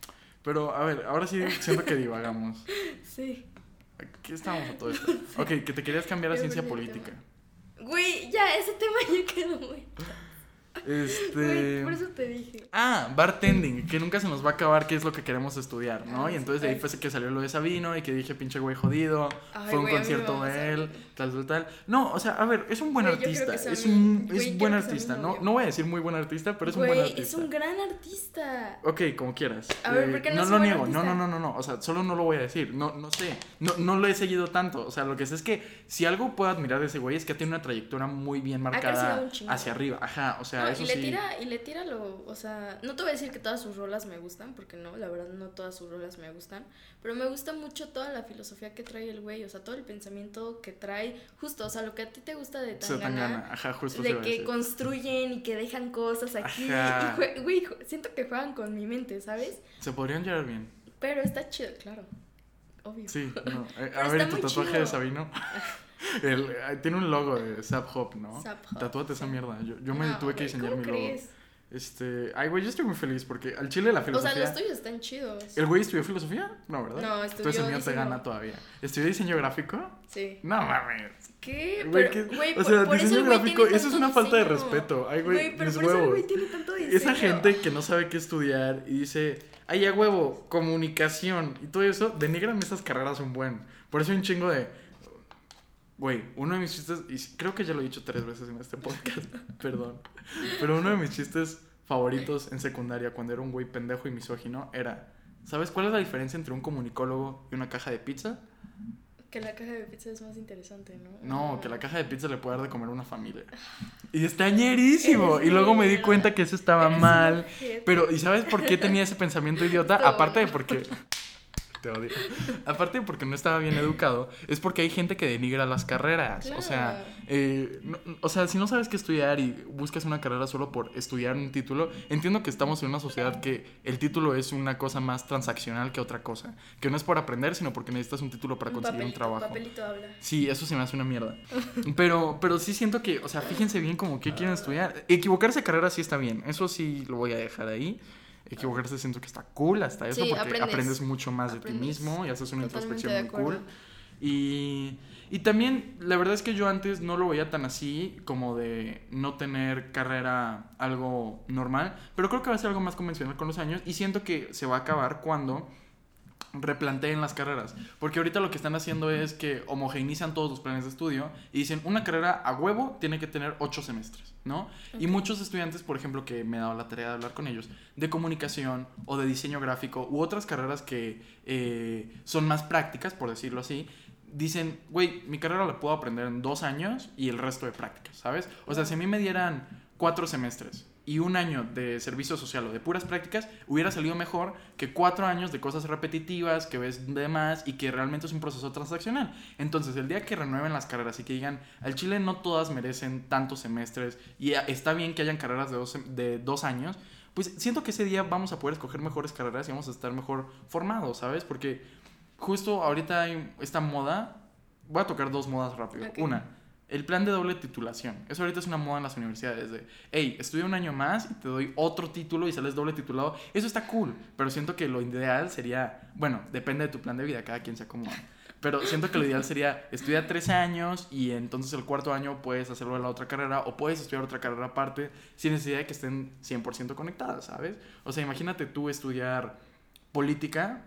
Pero, a ver, ahora sí siento que divagamos. Sí. ¿Qué estábamos a todo esto? Ok, que te querías cambiar a ciencia política. Güey, ya, ese tema ya quedó muy. Este... por eso te dije. Ah, bartending, que nunca se nos va a acar qué es lo que queremos estudiar, ¿no? Ah, y entonces de ahí fue que salió lo de Sabino y que dije, pinche güey jodido, Ay, fue un güey, concierto de él, tal, tal, tal. No, o sea, a ver, es un buen Güey, artista, es un güey, es buen artista, no, no voy a decir muy buen artista, pero es un buen artista. es un gran artista. Ok, como quieras. Eh, A ver, ¿por qué no no es lo niego, no, no, no, no, no, o sea, solo no lo voy a decir, no, no sé, no, no lo he seguido tanto, o sea, lo que sé es que si algo puedo admirar de ese güey es que tiene una trayectoria muy bien marcada hacia arriba, ajá, o sea, Eso y le sí. tira, y le tira lo, o sea, no te voy a decir que todas sus rolas me gustan, porque no, la verdad no todas sus rolas me gustan, pero me gusta mucho toda la filosofía que trae el güey, o sea, todo el pensamiento que trae, justo, o sea, lo que a ti te gusta de Tangana, gana, ajá, justo de que construyen y que dejan cosas aquí, Ajá. y güey, siento que juegan con mi mente, ¿sabes? Se podrían llevar bien. Pero está chido, claro, obvio. Sí, no. Eh, a ver, tu tatuaje chido. de Sabino. El- eh, tiene un logo de Zap Hop, ¿no? Zap Hop, Tatúate esa mierda. Yo, yo me No, tuve que diseñar ¿cómo mi logo. crees? Este. Ay, güey, yo estoy muy feliz porque al chile la O filosofía. sea, los tuyos están chidos. ¿El güey estudió filosofía? No, ¿verdad? No, Entonces el estudió mío te diseño. gana todavía. ¿Estudió diseño gráfico? Sí. No mames. ¿Qué? Güey, Pero, o sea, por diseño gráfico, eso es una falta de respeto. Ay, güey, pero mis por eso el huevos. güey tiene tanto diseño. Esa gente que no sabe qué estudiar y dice, ay, a huevo, comunicación y todo eso, denigran esas carreras un buen. Por eso hay un chingo de. Güey, uno de mis chistes, y creo que ya lo he dicho tres veces en este podcast, perdón, pero uno de mis chistes favoritos en secundaria, cuando era un güey pendejo y misógino, era: ¿Sabes cuál es la diferencia entre un comunicólogo y una caja de pizza? Que la caja de pizza es más interesante, ¿no? No, que la caja de pizza le puede dar de comer a una familia. Y está ñerísimo. Y luego me di cuenta que eso estaba mal. Pero, ¿y sabes por qué tenía ese pensamiento idiota? Aparte de porque. Te odio. Aparte de porque no estaba bien educado, es porque hay gente que denigra las carreras. O sea, eh, no- o sea, si no sabes qué estudiar y buscas una carrera solo por estudiar un título, entiendo que estamos en una sociedad que el título es una cosa más transaccional que otra cosa. Que no es por aprender, sino porque necesitas un título para Un conseguir un trabajo. papelito habla. Sí, eso se me hace una mierda. Pero, pero sí siento que, o sea, fíjense bien como qué quieren estudiar. Equivocarse de carrera sí está bien. Eso sí lo voy a dejar ahí. Equivocarse siento que está cool hasta eso Sí, porque aprendes. aprendes, mucho más de ti mismo y haces una Totalmente introspección muy cool. Y, y también, la verdad es que yo antes no lo veía tan así, como de no tener carrera algo normal, pero creo que va a ser algo más convencional con los años y siento que se va a acabar cuando replanteen las carreras. Porque ahorita lo que están haciendo es que homogeneizan todos los planes de estudio y dicen una carrera a huevo tiene que tener ocho semestres, ¿no? Y muchos estudiantes, por ejemplo, que me he dado la tarea de hablar con ellos, de comunicación o de diseño gráfico u otras carreras que eh, son más prácticas, por decirlo así, dicen, güey, mi carrera la puedo aprender en dos años y el resto de prácticas, ¿sabes? O sea, si a mí me dieran cuatro semestres y un año de servicio social o de puras prácticas, hubiera salido mejor que cuatro años de cosas repetitivas, que ves de más y que realmente es un proceso transaccional. Entonces, el día que renueven las carreras y que digan, al Chile no todas merecen tantos semestres y está bien que hayan carreras de dos, de dos años, pues siento que ese día vamos a poder escoger mejores carreras y vamos a estar mejor formados, ¿sabes? Porque justo ahorita hay esta moda, voy a tocar dos modas rápido. Una, el plan de doble titulación. Eso ahorita es una moda en las universidades de, hey, estudia un año más y te doy otro título y sales doble titulado. Eso está cool, pero siento que lo ideal sería, bueno, depende de tu plan de vida, cada quien se acomoda. Pero siento que lo ideal sería estudiar tres años y entonces el cuarto año puedes hacerlo en la otra carrera o puedes estudiar otra carrera aparte sin necesidad de que estén 100% conectadas, ¿sabes? O sea, imagínate tú estudiar política,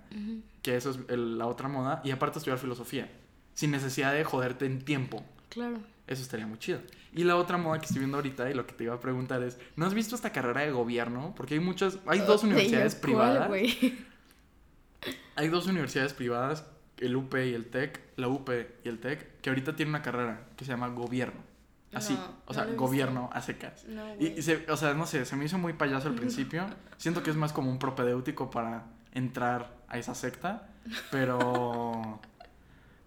que eso es la otra moda, y aparte estudiar filosofía, sin necesidad de joderte en tiempo. Claro. Eso estaría muy chido. Y la otra moda que estoy viendo ahorita y lo que te iba a preguntar es, ¿no has visto esta carrera de gobierno? Porque hay muchas, hay dos universidades privadas. hay dos universidades privadas, el UP y el TEC, la UP y el TEC, que ahorita tienen una carrera que se llama gobierno. Así, o sea, gobierno a secas. y, y o sea, no sé, se me hizo muy payaso al principio. Siento que es más como un propedéutico para entrar a esa secta, pero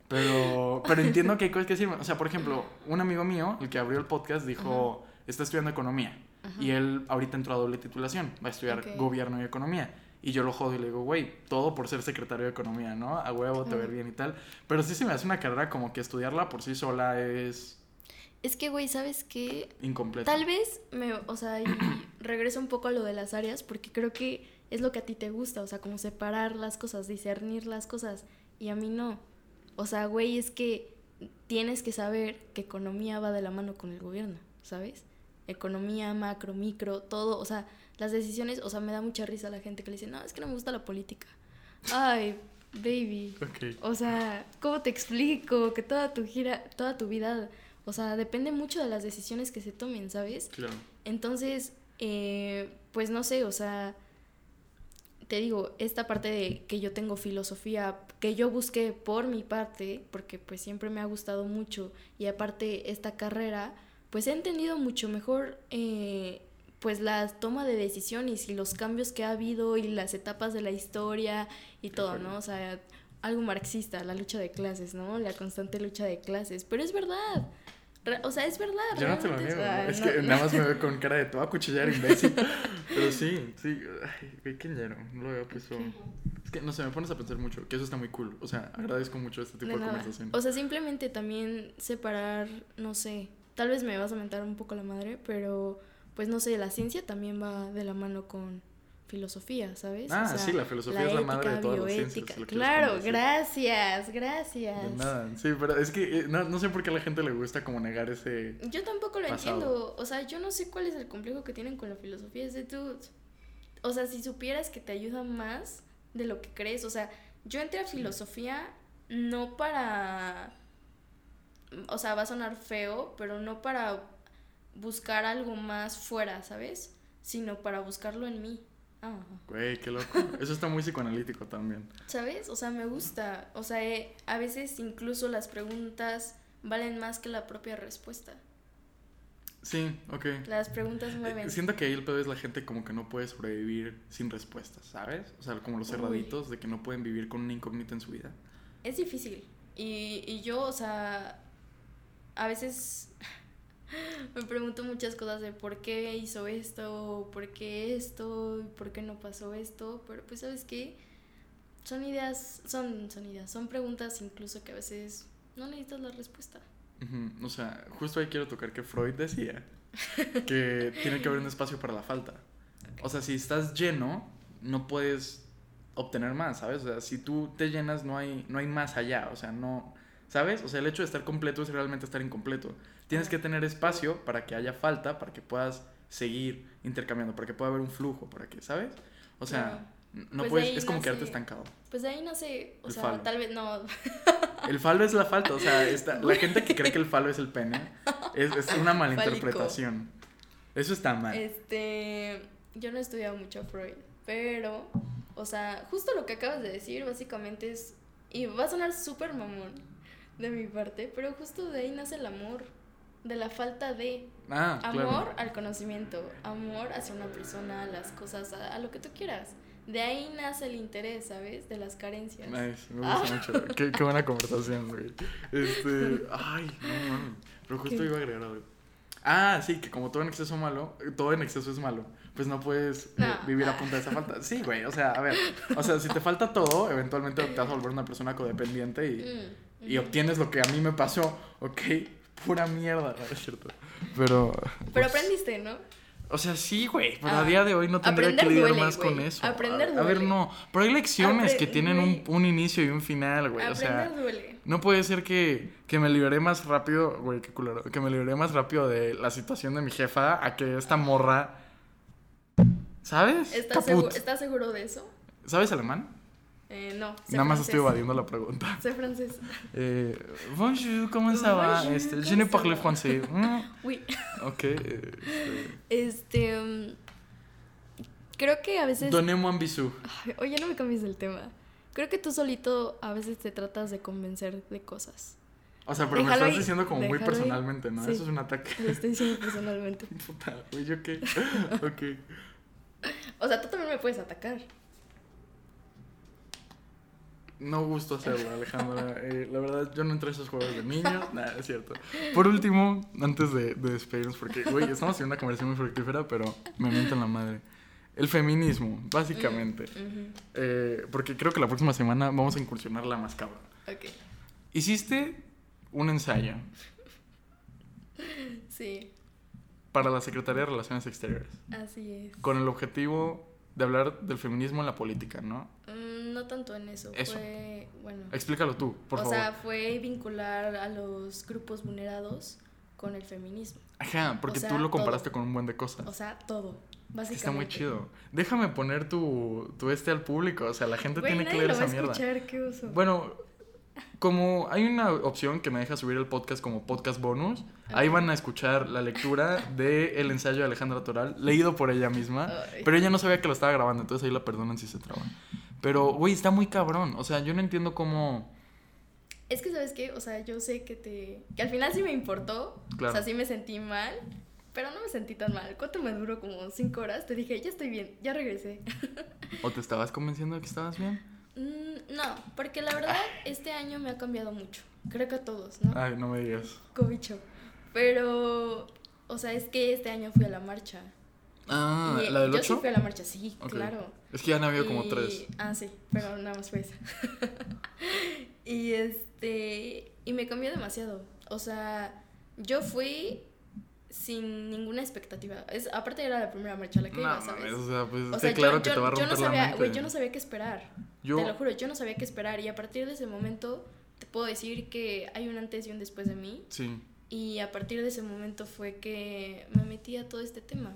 pero, pero entiendo que hay cosas que sirven. O sea, por ejemplo, un amigo mío, el que abrió el podcast, dijo, está estudiando economía. Y él ahorita entró a doble titulación, va a estudiar gobierno y economía. Y yo lo jodo y le digo, güey, todo por ser secretario de economía, ¿no? A huevo, te ver bien y tal. Pero sí se me hace una carrera como que estudiarla por sí sola es... Es que, güey, ¿sabes qué? Incompleta. Tal vez me, o sea, y regreso un poco a lo de las áreas, porque creo que es lo que a ti te gusta, o sea, como separar las cosas, discernir las cosas, y a mí no. O sea, güey, es que tienes que saber que economía va de la mano con el gobierno, ¿sabes? Economía, macro, micro, todo, o sea, las decisiones, o sea, me da mucha risa la gente que le dice, no, es que no me gusta la política. Ay, baby. O sea, ¿cómo te explico? Que toda tu gira, toda tu vida, o sea, depende mucho de las decisiones que se tomen, ¿sabes? Claro. Entonces, eh, pues no sé, o sea, te digo, esta parte de que yo tengo filosofía, que yo busqué por mi parte, porque pues siempre me ha gustado mucho, y aparte esta carrera, pues he entendido mucho mejor eh, pues la toma de decisiones y los cambios que ha habido y las etapas de la historia y todo, ¿no? O sea, algo marxista, la lucha de clases, ¿no? La constante lucha de clases, pero es verdad. O sea, es verdad. Yo no te lo niego. es que nada más me veo con cara de todo a cuchillar imbécil. Pero sí, sí. Ay, qué ñero. No lo había puesto. Es que no sé, me pones a pensar mucho. Que eso está muy cool. O sea, agradezco mucho este tipo de, conversación. O sea, simplemente también separar, no sé. Tal vez me vas a mentar un poco la madre, pero pues no sé, la ciencia también va de la mano con filosofía, ¿sabes? Ah, sí, la filosofía es la madre de todas las ciencias. Claro, gracias, gracias. nada, sí, pero es que eh, no, sé por qué a la gente le gusta como negar ese. Yo tampoco lo entiendo. O sea, yo no sé cuál es el complejo que tienen con la filosofía. Es de tú. O sea, si supieras que te ayuda más de lo que crees. O sea, yo entré a filosofía no para. O sea, va a sonar feo, pero no para buscar algo más fuera, ¿sabes? Sino para buscarlo en mí. Güey, qué loco. Eso está muy psicoanalítico también. ¿Sabes? O sea, me gusta. O sea, eh, a veces incluso las preguntas valen más que la propia respuesta. Sí, ok. Las preguntas mueven. Eh, siento que ahí el pedo es la gente como que no puede sobrevivir sin respuestas, ¿sabes? O sea, como los cerraditos de que no pueden vivir con una incógnita en su vida. Es difícil. Y, y yo, o sea, a veces me pregunto muchas cosas de por qué hizo esto, por qué esto, por qué no pasó esto, pero pues sabes qué, son ideas, son, son ideas, son preguntas incluso que a veces no necesitas la respuesta. O sea, justo ahí quiero tocar que Freud decía que tiene que haber un espacio para la falta. O sea, si estás lleno, no puedes obtener más, ¿sabes? O sea, si tú te llenas, no hay, no hay más allá. O sea, no, ¿Sabes? O sea, el hecho de estar completo es realmente estar incompleto. Tienes que tener espacio para que haya falta, para que puedas seguir intercambiando, para que pueda haber un flujo, para que, ¿sabes? O sea, no Pues puedes, es como nace- quedarte estancado. Pues de ahí no sé, o El sea, falo. tal vez no. El falo es la falta, o sea, esta- la gente que cree que el falo es el pene es, es una malinterpretación. Eso está mal. Este, yo no he estudiado mucho a Freud, pero, o sea, justo lo que acabas de decir básicamente es, y va a sonar súper mamón de mi parte, pero justo de ahí nace el amor, de la falta de ah, amor claro. al conocimiento, amor hacia una persona, a las cosas, a, a lo que tú quieras. De ahí nace el interés, ¿sabes? De las carencias. Nice, me gusta mucho. Qué, qué buena conversación, güey. Este, ay, no mames. Pero justo ¿Qué? iba a agregar algo. Ah, sí, que como todo en exceso malo, todo en exceso es malo. Pues no puedes eh, vivir a punta de esa falta. Sí, güey, o sea, a ver. O sea, si te falta todo, eventualmente te vas a volver una persona codependiente y, Mm, y obtienes lo que a mí me pasó. Ok, pura mierda, no es cierto. Pero. Pero pues, aprendiste, ¿no? O sea, sí, güey, pero Ah, a día de hoy no tendría que lidiar duele, más con eso. Aprender a, a ver, duele. no, pero hay lecciones que tienen un, un inicio y un final, güey. O sea, Aprender duele. no puede ser que, que me liberé más rápido, güey, qué culero, que me liberé más rápido de la situación de mi jefa a que esta morra, ¿sabes? ¿Estás, Caput. segu- ¿Estás seguro de eso? ¿Sabes alemán? Eh, no. Nada más francés. estoy evadiendo la pregunta. Sé francés. Eh, bonjour, ¿cómo ça va? Este, je ¿cómo ne parle français. Mm, Uy. ok. eh, Este. mm, creo que a veces. Donnez-moi un bisou. Ay, Oye, no me cambies del tema. Creo que tú solito a veces te tratas de convencer de cosas. O sea, pero me estás diciendo como muy personalmente, ¿no? Sí. Eso es un ataque. Lo estoy diciendo personalmente. Puta, güey, ¿yo qué? ok. O sea, tú también me puedes atacar. No gusto hacerlo, Alejandra. Eh, la verdad, yo no entré a esos juegos de niños. Nada, es cierto. Por último, antes de, de despedirnos, porque, güey, estamos en una conversación muy fructífera, pero me mienten la madre. El feminismo, básicamente. Eh, porque creo que la próxima semana vamos a incursionar la más cabrón. Ok. Hiciste un ensayo Sí, para la Secretaría de Relaciones Exteriores así es. con el objetivo de hablar del feminismo en la política, ¿no? No tanto en eso. Eso. Fue. Bueno. Explícalo tú, por o favor. sea, fue vincular a los grupos vulnerados con el feminismo. Ajá, porque o sea, tú lo comparaste todo. con un buen de cosas. O sea, todo. Básicamente. Está muy chido. Déjame poner tu, tu este al público. O sea, la gente Güey, tiene que leer lo va esa a mierda. escuchar, qué oso. Bueno, como hay una opción que me deja subir el podcast como podcast bonus, ahí van a escuchar la lectura del ensayo de Alejandra Toral, leído por ella misma. Ay. Pero ella no sabía que lo estaba grabando, entonces ahí la perdonan si se traba. Pero, güey, está muy cabrón. O sea, yo no entiendo cómo. Es que, ¿sabes qué? O sea, yo sé que te... Que al final sí me importó. Claro. O sea, sí me sentí mal. Pero no me sentí tan mal. ¿Cuánto me duró? Como cinco horas. Te dije, ya estoy bien, ya regresé. ¿O te estabas convenciendo de que estabas bien? Mm, no, porque la verdad, este año me ha cambiado mucho. Creo que a todos, ¿no? Ay, no me digas. Cobicho. Pero, o sea, es que este año fui a la marcha. Ah, Y, ¿la del yo sí 8? fui a la marcha, sí, claro. Es que ya han habido como Y- tres. Ah, sí, pero nada más fue esa. y este. Y me cambió demasiado. O sea, yo fui sin ninguna expectativa. Es, aparte era la primera marcha a la que No, iba, ¿sabes? o sea, pues O sea, claro yo, que yo- te va a yo romper no la sabía, mente. güey, yo no sabía qué esperar. Yo- Te lo juro, yo no sabía qué esperar. Y a partir de ese momento, te puedo decir que hay un antes y un después de mí. Sí. Y a partir de ese momento fue que me metí a todo este tema.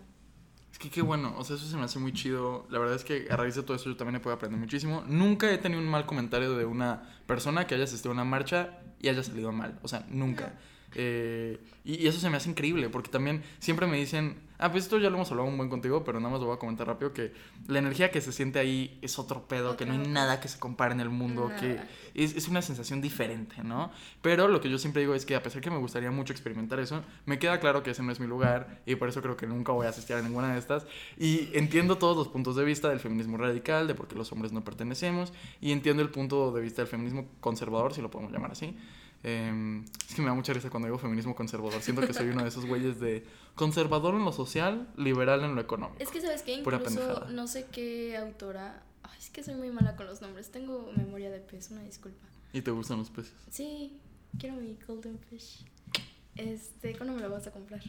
Que qué bueno, o sea, eso se me hace muy chido. La verdad es que a raíz de todo eso yo también he podido aprender muchísimo. Nunca he tenido un mal comentario de una persona que haya asistido a una marcha y haya salido mal. O sea, nunca. Eh, y, y eso se me hace increíble, porque también siempre me dicen, ah, pues esto ya lo hemos hablado un buen contigo, pero nada más lo voy a comentar rápido, que la energía que se siente ahí es otro pedo, que no hay nada que se compare en el mundo, que Nada. es, es una sensación diferente, ¿no? Pero lo que yo siempre digo es que a pesar que me gustaría mucho experimentar eso, me queda claro que ese no es mi lugar y por eso creo que nunca voy a asistir a ninguna de estas. Y entiendo todos los puntos de vista del feminismo radical, de por qué los hombres no pertenecemos, y entiendo el punto de vista del feminismo conservador, si lo podemos llamar así. Eh, es que me da mucha risa cuando digo feminismo conservador. Siento que soy uno de esos güeyes de conservador en lo social, liberal en lo económico. Es que, ¿sabes? Pura Incluso no sé qué autora. Ay, es que soy muy mala con los nombres. Tengo memoria de pez, una disculpa. Y te gustan los peces. Sí, quiero mi Golden Fish. Este, ¿cuándo me lo vas a comprar?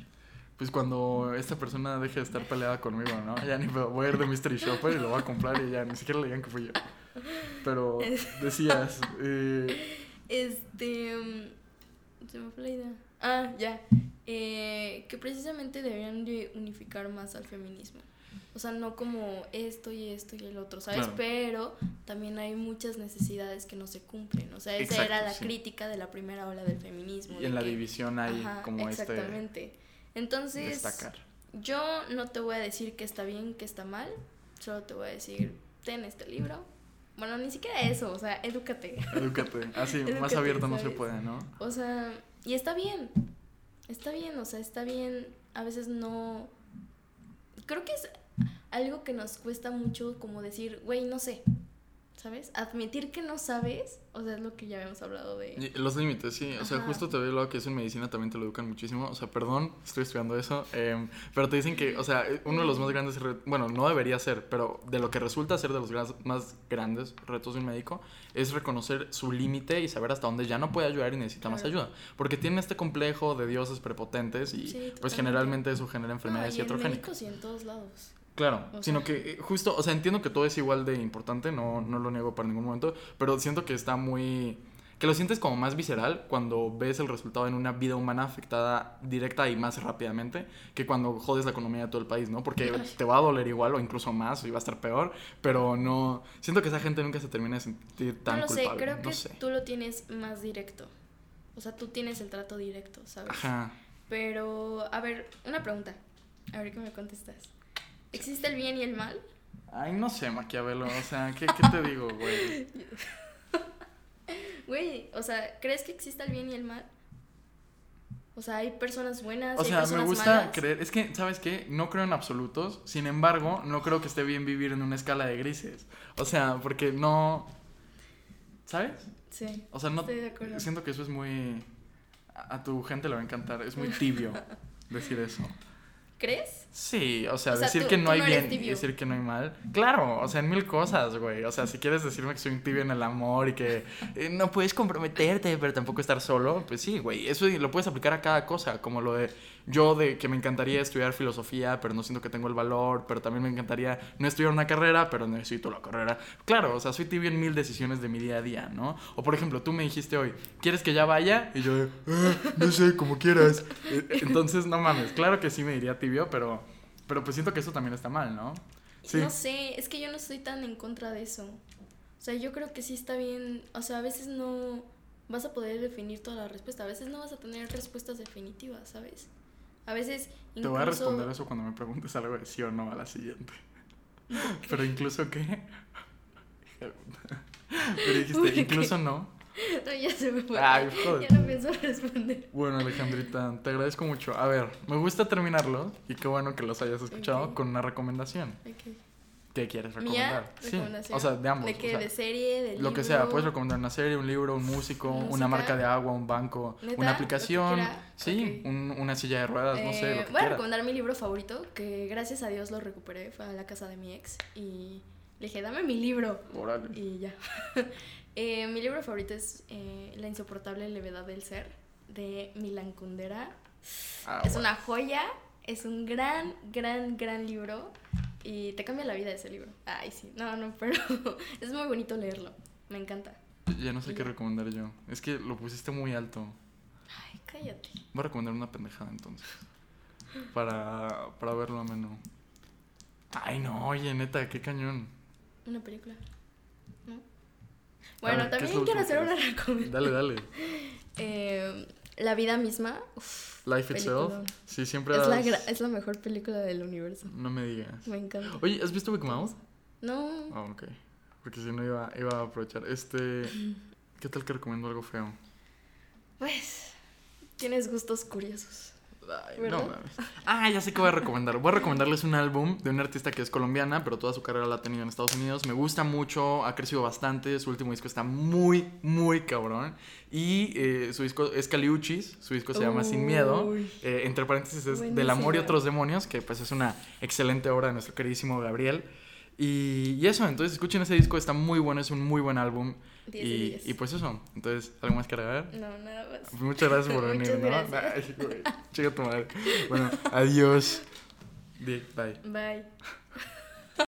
Pues cuando esta persona deje de estar peleada conmigo, ¿no? Ya ni voy a ir de Mystery Shopper y lo voy a comprar y ya ni siquiera le digan que fui yo. Pero decías, eh, Este. mm, Se me fue la idea. Ah, ya. Eh, que precisamente deberían de unificar más al feminismo. O sea, no como esto y esto y el otro, ¿sabes? Claro. Pero también hay muchas necesidades que no se cumplen. O sea, esa Exacto, era la sí. crítica de la primera ola del feminismo. Y en la que- división hay Ajá, como este exactamente. Entonces, destacar. yo no te voy a decir que está bien, que está mal. Solo te voy a decir, ten este libro. Bueno, ni siquiera eso, o sea, edúcate. Edúcate. Así, más Edúcate, abierto no se puede, ¿no? O sea, y está bien. Está bien, o sea, está bien. A veces no. Creo que es algo que nos cuesta mucho como decir, güey, no sé. ¿Sabes? Admitir que no sabes, o sea, es lo que ya habíamos hablado de... Y Los límites, sí. O sea, justo te veo lo que es en medicina, también te lo educan muchísimo. O sea, perdón, estoy estudiando eso. em, pero te dicen que, o sea, uno de los más grandes, bueno, no debería ser, pero de lo que resulta ser de los más grandes retos de un médico es reconocer su límite y saber hasta dónde ya no puede ayudar y necesita más ayuda. Porque tiene este complejo de dioses prepotentes y Sí, pues generalmente eso genera No, enfermedades y en iatrogénicas. médicos y en todos lados. Claro, O sino sea- que eh, justo, o sea, entiendo que todo es igual de importante, no, no lo niego para ningún momento, pero siento que está muy... que lo sientes como más visceral cuando ves el resultado en una vida humana afectada directa y más rápidamente que cuando jodes la economía de todo el país, ¿no? Porque Ay. te va a doler igual o incluso más y va a estar peor, pero no... Siento que esa gente nunca se termina de sentir tan no lo sé, creo no que sé. tú lo tienes más directo. O sea, tú tienes el trato directo, ¿sabes? Ajá. Pero, a ver, una pregunta. A ver qué me contestas. ¿Existe el bien y el mal? Ay, no sé, Maquiavelo, o sea, ¿qué, qué te digo, güey? Güey, o sea, ¿crees que existe el bien y el mal? O sea, hay personas buenas, O y hay sea, me personas gusta malas. creer. Es que, ¿sabes qué? No creo en absolutos. Sin embargo, no creo que esté bien vivir en una escala de grises. O sea, porque no. ¿Sabes? Sí. O sea, no. Estoy de acuerdo. Siento que eso es muy. A tu gente le va a encantar. Es muy tibio decir eso. ¿Crees? Sí, o sea, O sea, decir tú- que no hay no bien y decir que no hay mal. Claro, o sea, en mil cosas, güey. O sea, si quieres decirme que soy un tibio en el amor y que eh, no puedes comprometerte, pero tampoco estar solo, pues sí, güey. Eso lo puedes aplicar a cada cosa, como lo de yo de que me encantaría estudiar filosofía, pero no siento que tengo el valor, pero también me encantaría no estudiar una carrera, pero necesito la carrera. Claro, o sea, soy tibio en mil decisiones de mi día a día, ¿no? O por ejemplo, tú me dijiste hoy, ¿quieres que ya vaya? Y yo, "Ah, no sé, como quieras. Eh, Entonces, no mames, claro que sí me diría tibio, pero, pero pues siento que eso también está mal, ¿no? Sí. No sé, es que yo no estoy tan en contra de eso. O sea, yo creo que sí está bien. O sea, a veces no vas a poder definir toda la respuesta. A veces no vas a tener respuestas definitivas, ¿sabes? A veces Te incluso... voy a responder eso cuando me preguntes algo de sí o no a la siguiente. Pero incluso qué. Pero dijiste, incluso no. No, ya se me fue. Ay, joder. Ya no pienso responder. Bueno, Alejandrita, te agradezco mucho. A ver, me gusta terminarlo y qué bueno que los hayas escuchado Ok. con una recomendación. Ok. ¿Qué quieres recomendar? Sí, o sea, de ambos. ¿De qué? o sea, ¿De serie? ¿De lo que libro? sea, puedes recomendar una serie, un libro, un músico, una ¿Música? marca de agua, un banco, ¿Neta? una ¿Lo que aplicación, sí, Ok. un- una silla de ruedas, no sé, Eh, lo que voy a recomendar mi libro favorito, que gracias a Dios lo recuperé. Fue a la casa de mi ex y le dije, dame mi libro. Órale. Y ya. Eh, mi libro favorito es eh, La insoportable levedad del ser, de Milan Kundera. Ah, es una joya, es un gran, gran, gran libro y te cambia la vida ese libro. Ay, sí, no, no, pero es muy bonito leerlo, me encanta. Ya no sé Y qué recomendar yo. Es que lo pusiste muy alto. Ay, cállate. Voy a recomendar una pendejada entonces. Para, para verlo ameno. Ay, no, oye, neta, qué cañón. Una película. ¿No? Bueno, ver, ¿qué es también quiero hacer una recomendación. Dale, dale. Eh, la vida misma. uf, Life Itself. Sí, siempre Es la, es la mejor película del universo. No me digas. Me encanta. Oye, ¿has visto Big Mouth? No. Ah, ok. Porque si no iba, iba a aprovechar. Este. ¿Qué tal que recomiendo algo feo? Pues. Tienes gustos curiosos. No mames. Ah, ya sé qué voy a recomendar. Voy a recomendarles un álbum de una artista que es colombiana, pero toda su carrera la ha tenido en Estados Unidos. Me gusta mucho, ha crecido bastante. Su último disco está muy, muy cabrón. Y eh, su disco es Caliuchis, su disco se llama Sin Miedo. Eh, entre paréntesis es Del amor y otros demonios, que pues es una excelente obra de nuestro queridísimo Gabriel. Y, y eso, entonces escuchen ese disco, está muy bueno, es un muy buen álbum. 10 de Y, 10. y pues eso, entonces, ¿algo más que agregar? No, nada más. Pues muchas gracias por venir, Muchas ¿no? Ay, güey, chica tu madre. Bueno, adiós. Di- Bye. Bye.